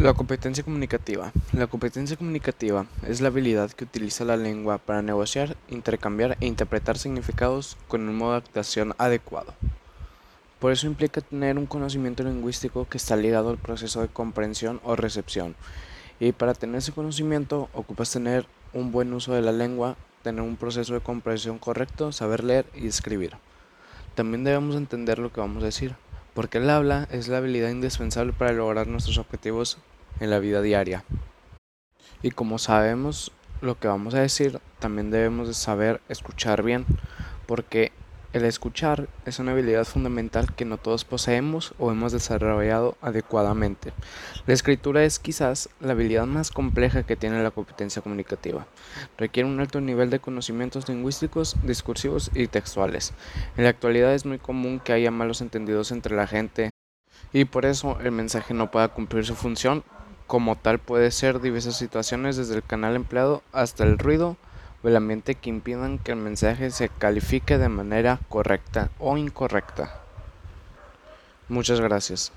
La competencia comunicativa. La competencia comunicativa es la habilidad que utiliza la lengua para negociar, intercambiar e interpretar significados con un modo de actuación adecuado. Por eso implica tener un conocimiento lingüístico que está ligado al proceso de comprensión o recepción. Y para tener ese conocimiento ocupas tener un buen uso de la lengua, tener un proceso de comprensión correcto, saber leer y escribir. También debemos entender lo que vamos a decir porque el habla es la habilidad indispensable para lograr nuestros objetivos en la vida diaria. Y como sabemos lo que vamos a decir, también debemos de saber escuchar bien, porque el escuchar es una habilidad fundamental que no todos poseemos o hemos desarrollado adecuadamente. La escritura es quizás la habilidad más compleja que tiene la competencia comunicativa. Requiere un alto nivel de conocimientos lingüísticos, discursivos y textuales. En la actualidad es muy común que haya malos entendidos entre la gente y por eso el mensaje no pueda cumplir su función. Como tal puede ser diversas situaciones desde el canal empleado hasta el ruido o el ambiente que impidan que el mensaje se califique de manera correcta o incorrecta. Muchas gracias.